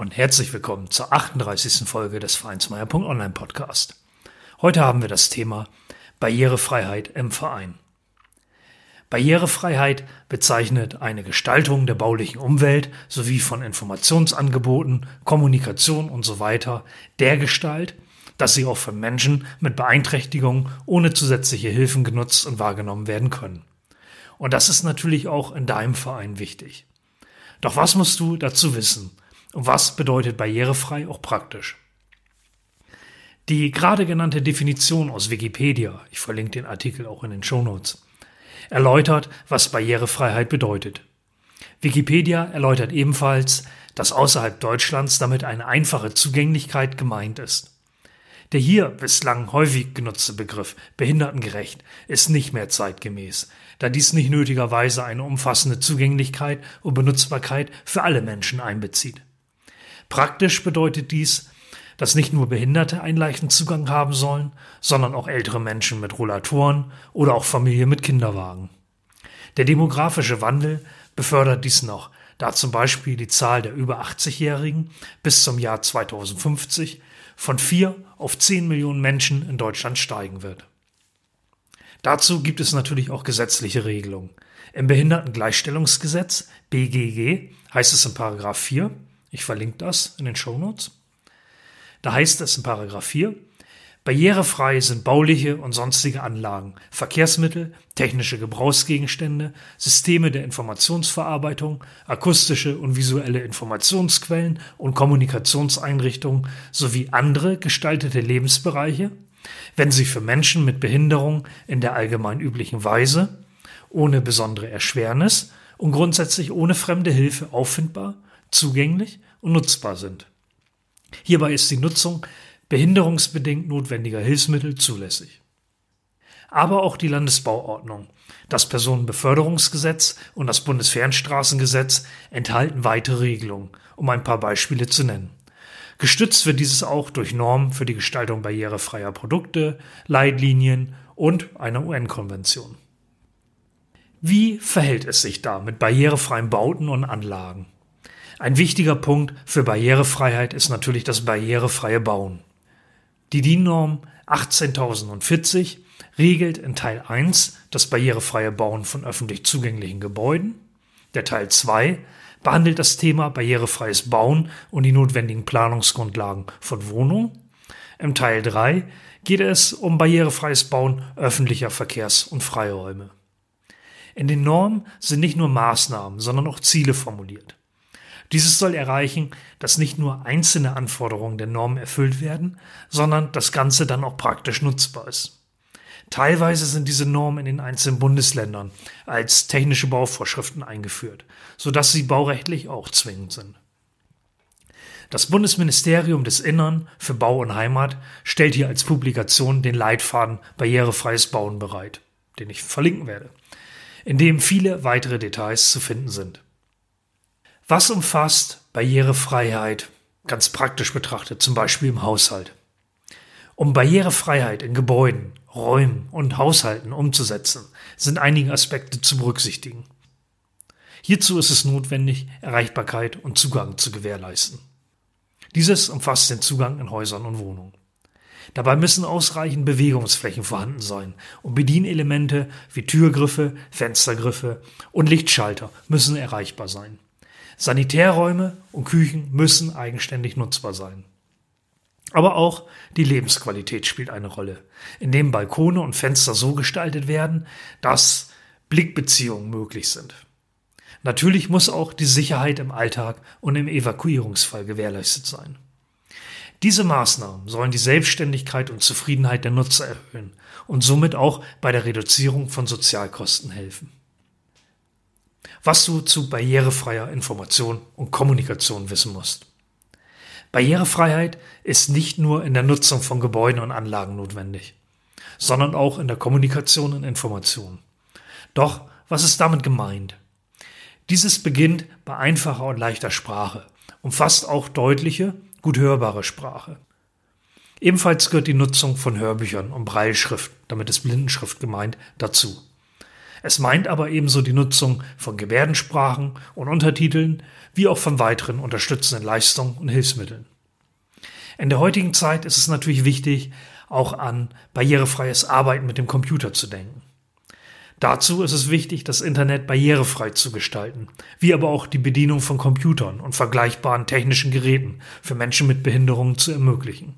und herzlich willkommen zur 38. Folge des Vereinsmeier.online Podcast. Heute haben wir das Thema Barrierefreiheit im Verein. Barrierefreiheit bezeichnet eine Gestaltung der baulichen Umwelt sowie von Informationsangeboten, Kommunikation und so weiter der Gestalt, dass sie auch von Menschen mit Beeinträchtigungen ohne zusätzliche Hilfen genutzt und wahrgenommen werden können. Und das ist natürlich auch in deinem Verein wichtig. Doch was musst du dazu wissen? Was bedeutet barrierefrei auch praktisch? Die gerade genannte Definition aus Wikipedia, ich verlinke den Artikel auch in den Shownotes, erläutert, was Barrierefreiheit bedeutet. Wikipedia erläutert ebenfalls, dass außerhalb Deutschlands damit eine einfache Zugänglichkeit gemeint ist. Der hier bislang häufig genutzte Begriff behindertengerecht ist nicht mehr zeitgemäß, da dies nicht nötigerweise eine umfassende Zugänglichkeit und Benutzbarkeit für alle Menschen einbezieht. Praktisch bedeutet dies, dass nicht nur Behinderte einen leichten Zugang haben sollen, sondern auch ältere Menschen mit Rollatoren oder auch Familien mit Kinderwagen. Der demografische Wandel befördert dies noch, da zum Beispiel die Zahl der über 80-Jährigen bis zum Jahr 2050 von 4 auf 10 Millionen Menschen in Deutschland steigen wird. Dazu gibt es natürlich auch gesetzliche Regelungen. Im Behindertengleichstellungsgesetz BGG heißt es in Paragraph 4, ich verlinke das in den Shownotes. Da heißt es in Paragraph 4, Barrierefrei sind bauliche und sonstige Anlagen, Verkehrsmittel, technische Gebrauchsgegenstände, Systeme der Informationsverarbeitung, akustische und visuelle Informationsquellen und Kommunikationseinrichtungen sowie andere gestaltete Lebensbereiche, wenn sie für Menschen mit Behinderung in der allgemein üblichen Weise, ohne besondere Erschwernis und grundsätzlich ohne fremde Hilfe auffindbar zugänglich und nutzbar sind. Hierbei ist die Nutzung behinderungsbedingt notwendiger Hilfsmittel zulässig. Aber auch die Landesbauordnung, das Personenbeförderungsgesetz und das Bundesfernstraßengesetz enthalten weitere Regelungen, um ein paar Beispiele zu nennen. Gestützt wird dieses auch durch Normen für die Gestaltung barrierefreier Produkte, Leitlinien und einer UN-Konvention. Wie verhält es sich da mit barrierefreien Bauten und Anlagen? Ein wichtiger Punkt für Barrierefreiheit ist natürlich das barrierefreie Bauen. Die DIN-Norm 18040 regelt in Teil 1 das barrierefreie Bauen von öffentlich zugänglichen Gebäuden. Der Teil 2 behandelt das Thema barrierefreies Bauen und die notwendigen Planungsgrundlagen von Wohnungen. Im Teil 3 geht es um barrierefreies Bauen öffentlicher Verkehrs- und Freiräume. In den Normen sind nicht nur Maßnahmen, sondern auch Ziele formuliert. Dieses soll erreichen, dass nicht nur einzelne Anforderungen der Normen erfüllt werden, sondern das Ganze dann auch praktisch nutzbar ist. Teilweise sind diese Normen in den einzelnen Bundesländern als technische Bauvorschriften eingeführt, sodass sie baurechtlich auch zwingend sind. Das Bundesministerium des Innern für Bau und Heimat stellt hier als Publikation den Leitfaden Barrierefreies Bauen bereit, den ich verlinken werde, in dem viele weitere Details zu finden sind. Was umfasst Barrierefreiheit ganz praktisch betrachtet, zum Beispiel im Haushalt? Um Barrierefreiheit in Gebäuden, Räumen und Haushalten umzusetzen, sind einige Aspekte zu berücksichtigen. Hierzu ist es notwendig, Erreichbarkeit und Zugang zu gewährleisten. Dieses umfasst den Zugang in Häusern und Wohnungen. Dabei müssen ausreichend Bewegungsflächen vorhanden sein und Bedienelemente wie Türgriffe, Fenstergriffe und Lichtschalter müssen erreichbar sein. Sanitärräume und Küchen müssen eigenständig nutzbar sein. Aber auch die Lebensqualität spielt eine Rolle, indem Balkone und Fenster so gestaltet werden, dass Blickbeziehungen möglich sind. Natürlich muss auch die Sicherheit im Alltag und im Evakuierungsfall gewährleistet sein. Diese Maßnahmen sollen die Selbstständigkeit und Zufriedenheit der Nutzer erhöhen und somit auch bei der Reduzierung von Sozialkosten helfen was du zu barrierefreier Information und Kommunikation wissen musst. Barrierefreiheit ist nicht nur in der Nutzung von Gebäuden und Anlagen notwendig, sondern auch in der Kommunikation und Information. Doch was ist damit gemeint? Dieses beginnt bei einfacher und leichter Sprache, umfasst auch deutliche, gut hörbare Sprache. Ebenfalls gehört die Nutzung von Hörbüchern und Breilschrift, damit ist Blindenschrift gemeint, dazu. Es meint aber ebenso die Nutzung von Gebärdensprachen und Untertiteln, wie auch von weiteren unterstützenden Leistungen und Hilfsmitteln. In der heutigen Zeit ist es natürlich wichtig, auch an barrierefreies Arbeiten mit dem Computer zu denken. Dazu ist es wichtig, das Internet barrierefrei zu gestalten, wie aber auch die Bedienung von Computern und vergleichbaren technischen Geräten für Menschen mit Behinderungen zu ermöglichen.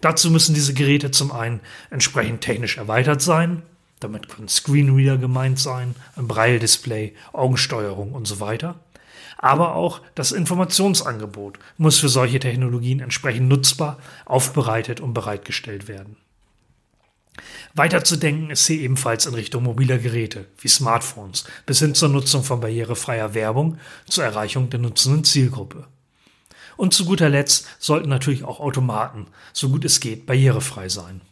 Dazu müssen diese Geräte zum einen entsprechend technisch erweitert sein, damit können Screenreader gemeint sein, ein Braille-Display, Augensteuerung und so weiter. Aber auch das Informationsangebot muss für solche Technologien entsprechend nutzbar, aufbereitet und bereitgestellt werden. Weiterzudenken ist hier ebenfalls in Richtung mobiler Geräte wie Smartphones bis hin zur Nutzung von barrierefreier Werbung zur Erreichung der nutzenden Zielgruppe. Und zu guter Letzt sollten natürlich auch Automaten, so gut es geht, barrierefrei sein.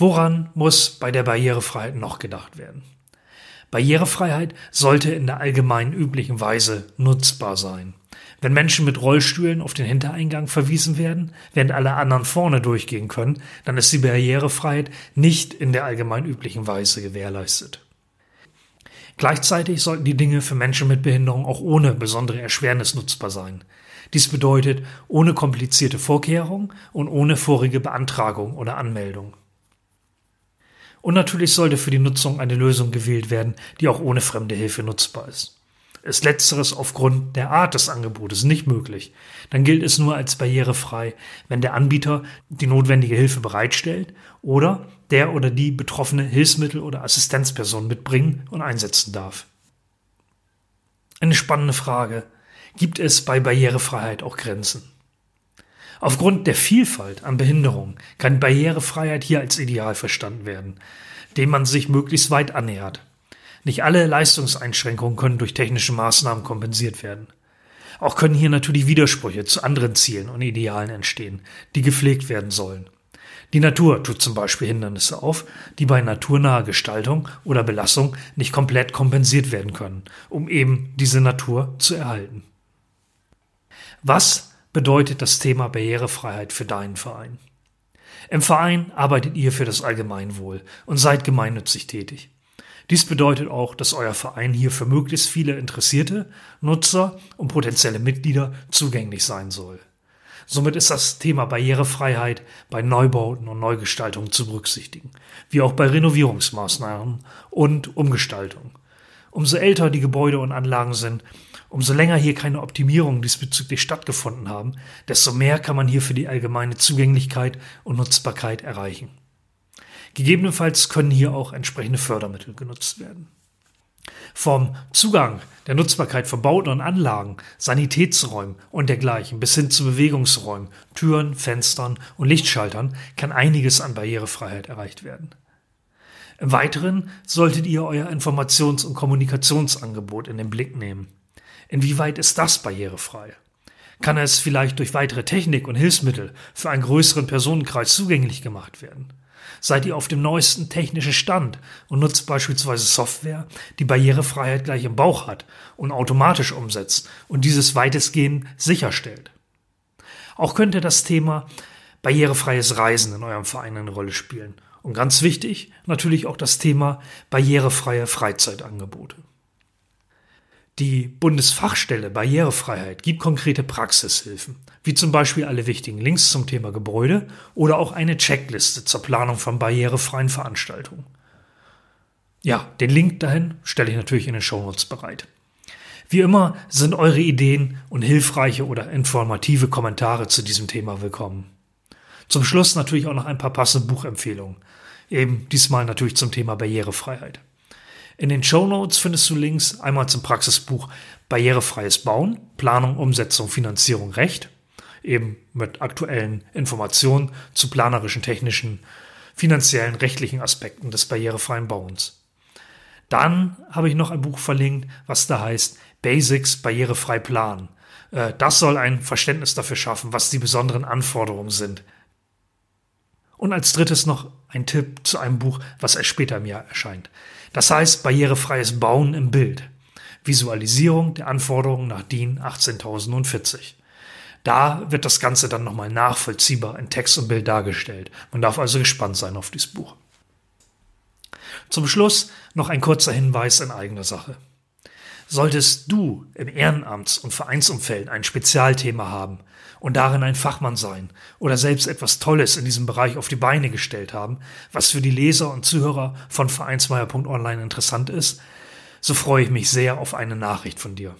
Woran muss bei der Barrierefreiheit noch gedacht werden? Barrierefreiheit sollte in der allgemein üblichen Weise nutzbar sein. Wenn Menschen mit Rollstühlen auf den Hintereingang verwiesen werden, während alle anderen vorne durchgehen können, dann ist die Barrierefreiheit nicht in der allgemein üblichen Weise gewährleistet. Gleichzeitig sollten die Dinge für Menschen mit Behinderung auch ohne besondere Erschwernis nutzbar sein. Dies bedeutet ohne komplizierte Vorkehrungen und ohne vorige Beantragung oder Anmeldung. Und natürlich sollte für die Nutzung eine Lösung gewählt werden, die auch ohne fremde Hilfe nutzbar ist. Ist letzteres aufgrund der Art des Angebotes nicht möglich, dann gilt es nur als barrierefrei, wenn der Anbieter die notwendige Hilfe bereitstellt oder der oder die betroffene Hilfsmittel oder Assistenzperson mitbringen und einsetzen darf. Eine spannende Frage. Gibt es bei Barrierefreiheit auch Grenzen? Aufgrund der Vielfalt an Behinderungen kann Barrierefreiheit hier als Ideal verstanden werden, dem man sich möglichst weit annähert. Nicht alle Leistungseinschränkungen können durch technische Maßnahmen kompensiert werden. Auch können hier natürlich Widersprüche zu anderen Zielen und Idealen entstehen, die gepflegt werden sollen. Die Natur tut zum Beispiel Hindernisse auf, die bei naturnaher Gestaltung oder Belastung nicht komplett kompensiert werden können, um eben diese Natur zu erhalten. Was bedeutet das Thema Barrierefreiheit für deinen Verein? Im Verein arbeitet ihr für das Allgemeinwohl und seid gemeinnützig tätig. Dies bedeutet auch, dass euer Verein hier für möglichst viele Interessierte, Nutzer und potenzielle Mitglieder zugänglich sein soll. Somit ist das Thema Barrierefreiheit bei Neubauten und Neugestaltungen zu berücksichtigen, wie auch bei Renovierungsmaßnahmen und Umgestaltung. Umso älter die Gebäude und Anlagen sind, Umso länger hier keine Optimierungen diesbezüglich stattgefunden haben, desto mehr kann man hier für die allgemeine Zugänglichkeit und Nutzbarkeit erreichen. Gegebenenfalls können hier auch entsprechende Fördermittel genutzt werden. Vom Zugang der Nutzbarkeit von Bauten und Anlagen, Sanitätsräumen und dergleichen bis hin zu Bewegungsräumen, Türen, Fenstern und Lichtschaltern kann einiges an Barrierefreiheit erreicht werden. Im Weiteren solltet ihr euer Informations- und Kommunikationsangebot in den Blick nehmen. Inwieweit ist das barrierefrei? Kann es vielleicht durch weitere Technik und Hilfsmittel für einen größeren Personenkreis zugänglich gemacht werden? Seid ihr auf dem neuesten technischen Stand und nutzt beispielsweise Software, die Barrierefreiheit gleich im Bauch hat und automatisch umsetzt und dieses weitestgehend sicherstellt? Auch könnte das Thema barrierefreies Reisen in eurem Verein eine Rolle spielen. Und ganz wichtig, natürlich auch das Thema barrierefreie Freizeitangebote. Die Bundesfachstelle Barrierefreiheit gibt konkrete Praxishilfen, wie zum Beispiel alle wichtigen Links zum Thema Gebäude oder auch eine Checkliste zur Planung von barrierefreien Veranstaltungen. Ja, den Link dahin stelle ich natürlich in den Shownotes bereit. Wie immer sind eure Ideen und hilfreiche oder informative Kommentare zu diesem Thema willkommen. Zum Schluss natürlich auch noch ein paar passende Buchempfehlungen. Eben diesmal natürlich zum Thema Barrierefreiheit. In den Show Notes findest du Links einmal zum Praxisbuch Barrierefreies Bauen, Planung, Umsetzung, Finanzierung, Recht, eben mit aktuellen Informationen zu planerischen, technischen, finanziellen, rechtlichen Aspekten des barrierefreien Bauens. Dann habe ich noch ein Buch verlinkt, was da heißt Basics barrierefrei planen, Äh, das soll ein Verständnis dafür schaffen, was die besonderen Anforderungen sind. Und als drittes noch ein Tipp zu einem Buch, was erst später im Jahr erscheint. Das heißt Barrierefreies Bauen im Bild. Visualisierung der Anforderungen nach DIN 18040. Da wird das Ganze dann nochmal nachvollziehbar in Text und Bild dargestellt. Man darf also gespannt sein auf dieses Buch. Zum Schluss noch ein kurzer Hinweis in eigener Sache. Solltest du im Ehrenamts- und Vereinsumfeld ein Spezialthema haben und darin ein Fachmann sein oder selbst etwas Tolles in diesem Bereich auf die Beine gestellt haben, was für die Leser und Zuhörer von Vereinsmeier.online interessant ist, so freue ich mich sehr auf eine Nachricht von dir.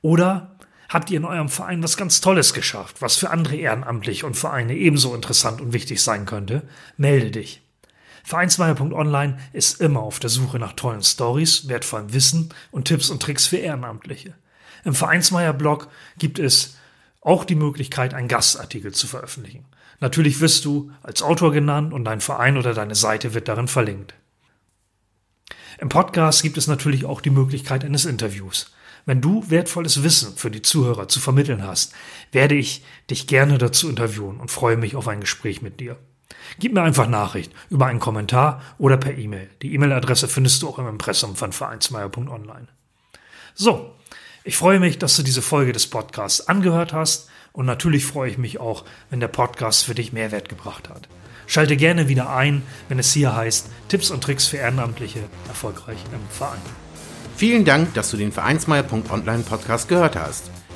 Oder habt ihr in eurem Verein was ganz Tolles geschafft, was für andere Ehrenamtliche und Vereine ebenso interessant und wichtig sein könnte? Melde dich. Vereinsmeier.online ist immer auf der Suche nach tollen Stories, wertvollem Wissen und Tipps und Tricks für Ehrenamtliche. Im Vereinsmeier-Blog gibt es auch die Möglichkeit, einen Gastartikel zu veröffentlichen. Natürlich wirst du als Autor genannt und dein Verein oder deine Seite wird darin verlinkt. Im Podcast gibt es natürlich auch die Möglichkeit eines Interviews. Wenn du wertvolles Wissen für die Zuhörer zu vermitteln hast, werde ich dich gerne dazu interviewen und freue mich auf ein Gespräch mit dir. Gib mir einfach Nachricht über einen Kommentar oder per E-Mail. Die E-Mail-Adresse findest du auch im Impressum von vereinsmeier.online. So, ich freue mich, dass du diese Folge des Podcasts angehört hast und natürlich freue ich mich auch, wenn der Podcast für dich Mehrwert gebracht hat. Schalte gerne wieder ein, wenn es hier heißt Tipps und Tricks für Ehrenamtliche erfolgreich im Verein. Vielen Dank, dass du den Vereinsmeier.online Podcast gehört hast.